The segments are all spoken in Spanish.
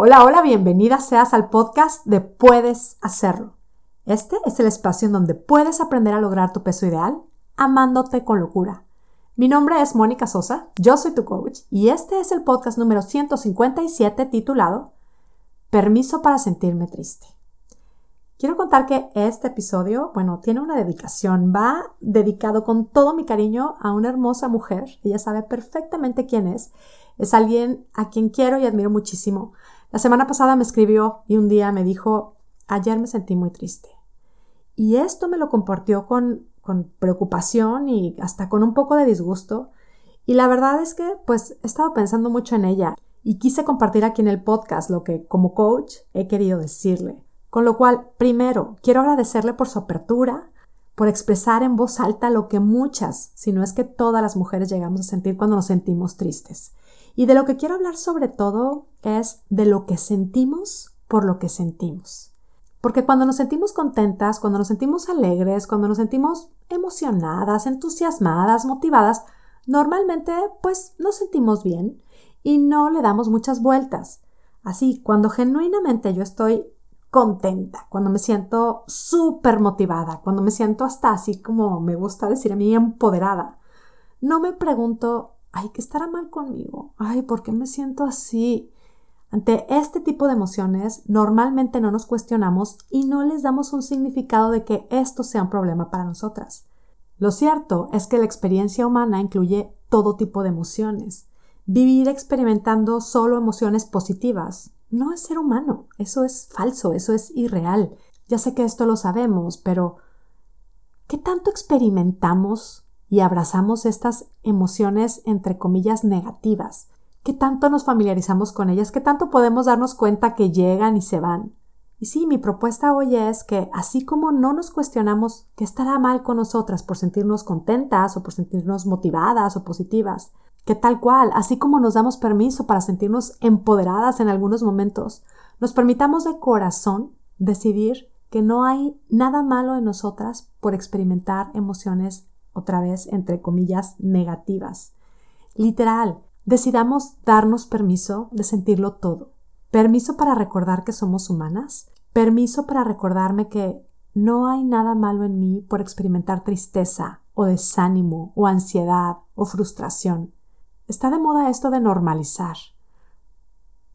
Hola, hola, bienvenida seas al podcast de Puedes Hacerlo. Este es el espacio en donde puedes aprender a lograr tu peso ideal amándote con locura. Mi nombre es Mónica Sosa, yo soy tu coach y este es el podcast número 157 titulado Permiso para sentirme triste. Quiero contar que este episodio, bueno, tiene una dedicación, va dedicado con todo mi cariño a una hermosa mujer, ella sabe perfectamente quién es, es alguien a quien quiero y admiro muchísimo. La semana pasada me escribió y un día me dijo, ayer me sentí muy triste. Y esto me lo compartió con, con preocupación y hasta con un poco de disgusto. Y la verdad es que pues he estado pensando mucho en ella y quise compartir aquí en el podcast lo que como coach he querido decirle. Con lo cual, primero, quiero agradecerle por su apertura, por expresar en voz alta lo que muchas, si no es que todas las mujeres llegamos a sentir cuando nos sentimos tristes. Y de lo que quiero hablar sobre todo es de lo que sentimos por lo que sentimos. Porque cuando nos sentimos contentas, cuando nos sentimos alegres, cuando nos sentimos emocionadas, entusiasmadas, motivadas, normalmente pues nos sentimos bien y no le damos muchas vueltas. Así, cuando genuinamente yo estoy contenta, cuando me siento súper motivada, cuando me siento hasta así como me gusta decir a mí empoderada, no me pregunto ay, ¿qué estará mal conmigo? Ay, ¿por qué me siento así? Ante este tipo de emociones, normalmente no nos cuestionamos y no les damos un significado de que esto sea un problema para nosotras. Lo cierto es que la experiencia humana incluye todo tipo de emociones. Vivir experimentando solo emociones positivas no es ser humano, eso es falso, eso es irreal. Ya sé que esto lo sabemos, pero ¿qué tanto experimentamos y abrazamos estas emociones entre comillas negativas. ¿Qué tanto nos familiarizamos con ellas? ¿Qué tanto podemos darnos cuenta que llegan y se van? Y sí, mi propuesta hoy es que así como no nos cuestionamos qué estará mal con nosotras por sentirnos contentas o por sentirnos motivadas o positivas, que tal cual, así como nos damos permiso para sentirnos empoderadas en algunos momentos, nos permitamos de corazón decidir que no hay nada malo en nosotras por experimentar emociones otra vez entre comillas, negativas. Literal, decidamos darnos permiso de sentirlo todo. Permiso para recordar que somos humanas. Permiso para recordarme que no hay nada malo en mí por experimentar tristeza o desánimo o ansiedad o frustración. Está de moda esto de normalizar.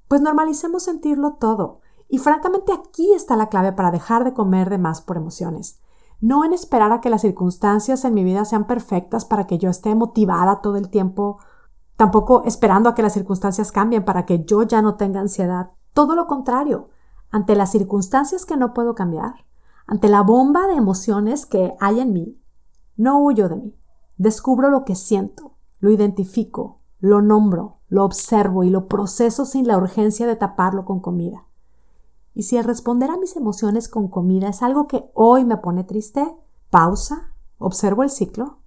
Pues normalicemos sentirlo todo. Y francamente aquí está la clave para dejar de comer de más por emociones no en esperar a que las circunstancias en mi vida sean perfectas para que yo esté motivada todo el tiempo, tampoco esperando a que las circunstancias cambien para que yo ya no tenga ansiedad. Todo lo contrario, ante las circunstancias que no puedo cambiar, ante la bomba de emociones que hay en mí, no huyo de mí. Descubro lo que siento, lo identifico, lo nombro, lo observo y lo proceso sin la urgencia de taparlo con comida. Y si el responder a mis emociones con comida es algo que hoy me pone triste, pausa, observo el ciclo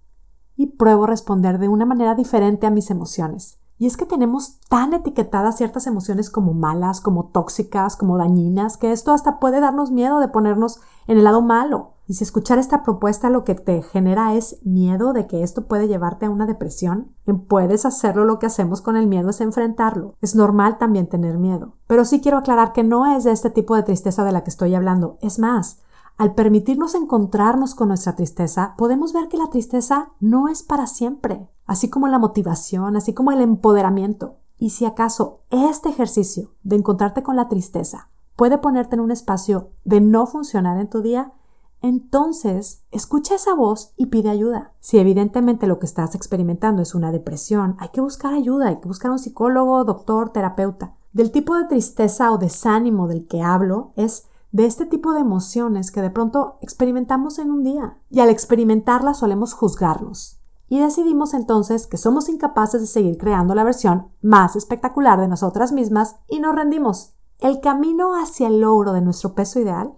y pruebo responder de una manera diferente a mis emociones. Y es que tenemos tan etiquetadas ciertas emociones como malas, como tóxicas, como dañinas, que esto hasta puede darnos miedo de ponernos en el lado malo. Y si escuchar esta propuesta lo que te genera es miedo de que esto puede llevarte a una depresión, puedes hacerlo, lo que hacemos con el miedo es enfrentarlo. Es normal también tener miedo. Pero sí quiero aclarar que no es de este tipo de tristeza de la que estoy hablando. Es más, al permitirnos encontrarnos con nuestra tristeza, podemos ver que la tristeza no es para siempre, así como la motivación, así como el empoderamiento. Y si acaso este ejercicio de encontrarte con la tristeza puede ponerte en un espacio de no funcionar en tu día, entonces escucha esa voz y pide ayuda. Si evidentemente lo que estás experimentando es una depresión, hay que buscar ayuda, hay que buscar un psicólogo, doctor, terapeuta. Del tipo de tristeza o desánimo del que hablo es de este tipo de emociones que de pronto experimentamos en un día y al experimentarlas solemos juzgarnos. Y decidimos entonces que somos incapaces de seguir creando la versión más espectacular de nosotras mismas y nos rendimos. El camino hacia el logro de nuestro peso ideal,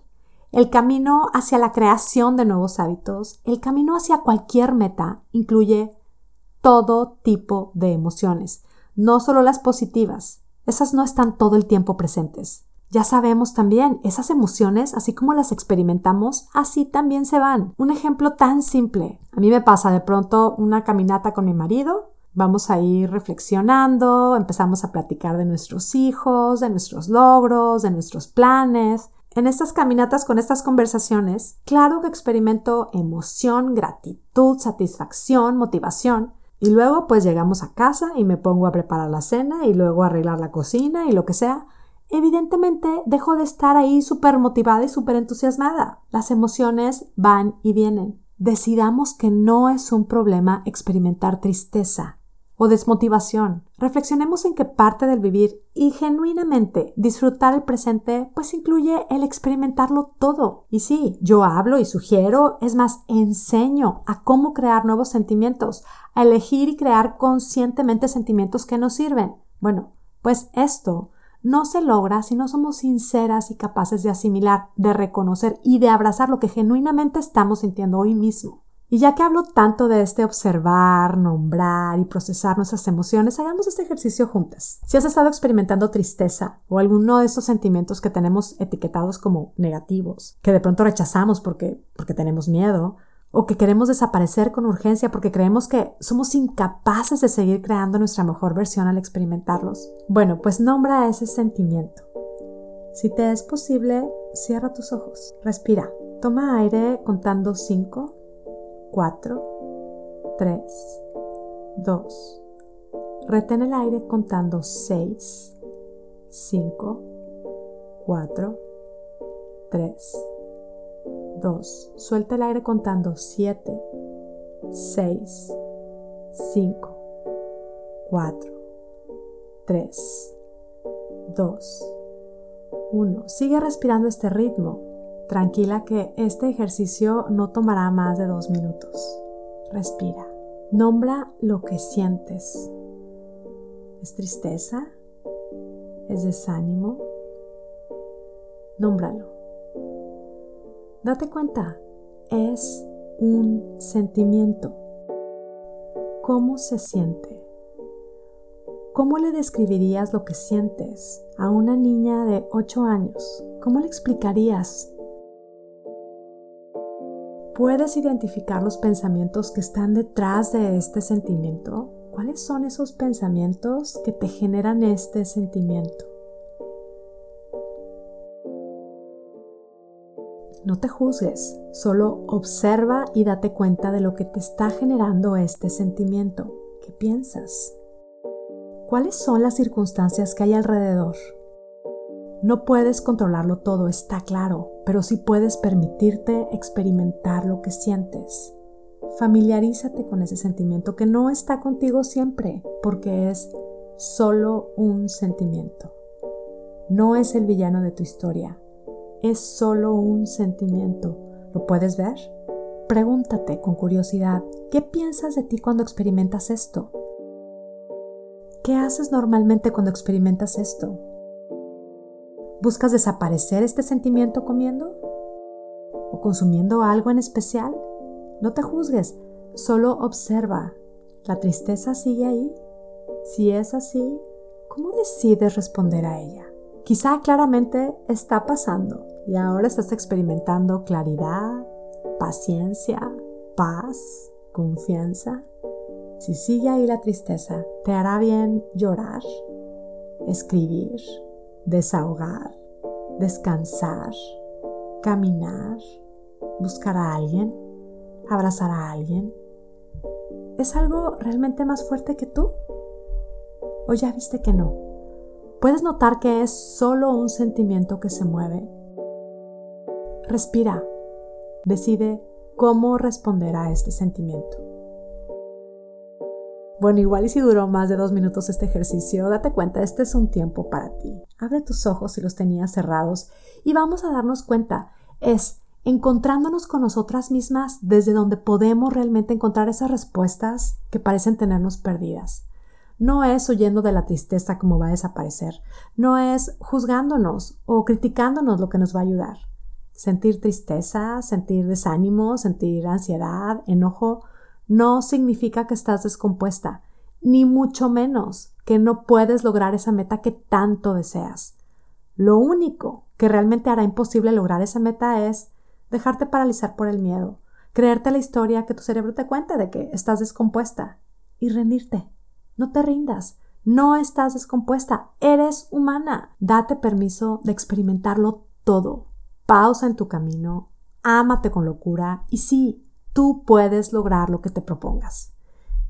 el camino hacia la creación de nuevos hábitos, el camino hacia cualquier meta incluye todo tipo de emociones, no solo las positivas. Esas no están todo el tiempo presentes. Ya sabemos también, esas emociones, así como las experimentamos, así también se van. Un ejemplo tan simple. A mí me pasa de pronto una caminata con mi marido, Vamos a ir reflexionando, empezamos a platicar de nuestros hijos, de nuestros logros, de nuestros planes. En estas caminatas con estas conversaciones, claro que experimento emoción, gratitud, satisfacción, motivación. Y luego pues llegamos a casa y me pongo a preparar la cena y luego a arreglar la cocina y lo que sea. Evidentemente dejo de estar ahí súper motivada y súper entusiasmada. Las emociones van y vienen. Decidamos que no es un problema experimentar tristeza o desmotivación. Reflexionemos en que parte del vivir y genuinamente disfrutar el presente pues incluye el experimentarlo todo. Y sí, yo hablo y sugiero, es más, enseño a cómo crear nuevos sentimientos, a elegir y crear conscientemente sentimientos que nos sirven. Bueno, pues esto no se logra si no somos sinceras y capaces de asimilar, de reconocer y de abrazar lo que genuinamente estamos sintiendo hoy mismo. Y ya que hablo tanto de este observar, nombrar y procesar nuestras emociones, hagamos este ejercicio juntas. Si has estado experimentando tristeza o alguno de estos sentimientos que tenemos etiquetados como negativos, que de pronto rechazamos porque, porque tenemos miedo, o que queremos desaparecer con urgencia porque creemos que somos incapaces de seguir creando nuestra mejor versión al experimentarlos. Bueno, pues nombra ese sentimiento. Si te es posible, cierra tus ojos, respira, toma aire contando 5, 4, 3, 2. Retén el aire contando 6, 5, 4, 3, 2. Suelta el aire contando 7, 6, 5, 4, 3, 2, 1. Sigue respirando este ritmo Tranquila que este ejercicio no tomará más de dos minutos. Respira. Nombra lo que sientes. ¿Es tristeza? ¿Es desánimo? Nómbralo. Date cuenta, es un sentimiento. ¿Cómo se siente? ¿Cómo le describirías lo que sientes a una niña de 8 años? ¿Cómo le explicarías ¿Puedes identificar los pensamientos que están detrás de este sentimiento? ¿Cuáles son esos pensamientos que te generan este sentimiento? No te juzgues, solo observa y date cuenta de lo que te está generando este sentimiento. ¿Qué piensas? ¿Cuáles son las circunstancias que hay alrededor? No puedes controlarlo todo, está claro, pero sí puedes permitirte experimentar lo que sientes. Familiarízate con ese sentimiento que no está contigo siempre, porque es solo un sentimiento. No es el villano de tu historia, es solo un sentimiento. ¿Lo puedes ver? Pregúntate con curiosidad, ¿qué piensas de ti cuando experimentas esto? ¿Qué haces normalmente cuando experimentas esto? ¿Buscas desaparecer este sentimiento comiendo? ¿O consumiendo algo en especial? No te juzgues, solo observa. ¿La tristeza sigue ahí? Si es así, ¿cómo decides responder a ella? Quizá claramente está pasando y ahora estás experimentando claridad, paciencia, paz, confianza. Si sigue ahí la tristeza, te hará bien llorar, escribir, desahogar, descansar, caminar, buscar a alguien, abrazar a alguien. ¿Es algo realmente más fuerte que tú? ¿O ya viste que no? Puedes notar que es solo un sentimiento que se mueve. Respira. Decide cómo responder a este sentimiento. Bueno, igual y si duró más de dos minutos este ejercicio, date cuenta, este es un tiempo para ti. Abre tus ojos si los tenías cerrados y vamos a darnos cuenta. Es encontrándonos con nosotras mismas desde donde podemos realmente encontrar esas respuestas que parecen tenernos perdidas. No es huyendo de la tristeza como va a desaparecer. No es juzgándonos o criticándonos lo que nos va a ayudar. Sentir tristeza, sentir desánimo, sentir ansiedad, enojo, no significa que estás descompuesta, ni mucho menos que no puedes lograr esa meta que tanto deseas. Lo único que realmente hará imposible lograr esa meta es dejarte paralizar por el miedo, creerte la historia que tu cerebro te cuenta de que estás descompuesta y rendirte. No te rindas. No estás descompuesta. Eres humana. Date permiso de experimentarlo todo. Pausa en tu camino. Ámate con locura. Y sí, tú puedes lograr lo que te propongas.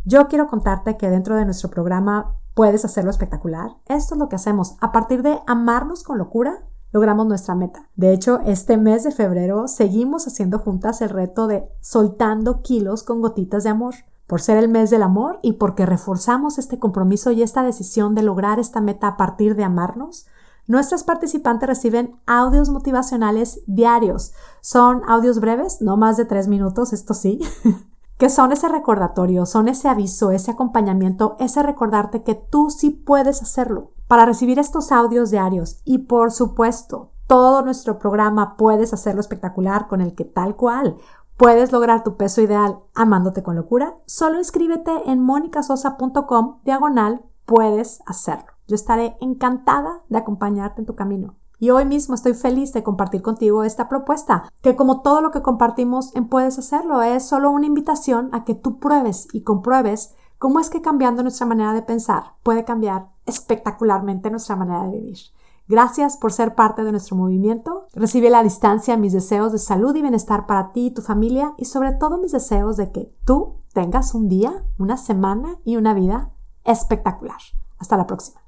Yo quiero contarte que dentro de nuestro programa puedes hacerlo espectacular. Esto es lo que hacemos. A partir de amarnos con locura, logramos nuestra meta. De hecho, este mes de febrero seguimos haciendo juntas el reto de soltando kilos con gotitas de amor. Por ser el mes del amor y porque reforzamos este compromiso y esta decisión de lograr esta meta a partir de amarnos, nuestras participantes reciben audios motivacionales diarios. Son audios breves, no más de tres minutos, esto sí, que son ese recordatorio, son ese aviso, ese acompañamiento, ese recordarte que tú sí puedes hacerlo. Para recibir estos audios diarios y por supuesto todo nuestro programa puedes hacerlo espectacular con el que tal cual puedes lograr tu peso ideal amándote con locura, solo inscríbete en monicasosa.com diagonal puedes hacerlo. Yo estaré encantada de acompañarte en tu camino. Y hoy mismo estoy feliz de compartir contigo esta propuesta, que como todo lo que compartimos en Puedes Hacerlo, es solo una invitación a que tú pruebes y compruebes cómo es que cambiando nuestra manera de pensar puede cambiar espectacularmente nuestra manera de vivir. Gracias por ser parte de nuestro movimiento. Recibe la distancia mis deseos de salud y bienestar para ti y tu familia y sobre todo mis deseos de que tú tengas un día, una semana y una vida espectacular. Hasta la próxima.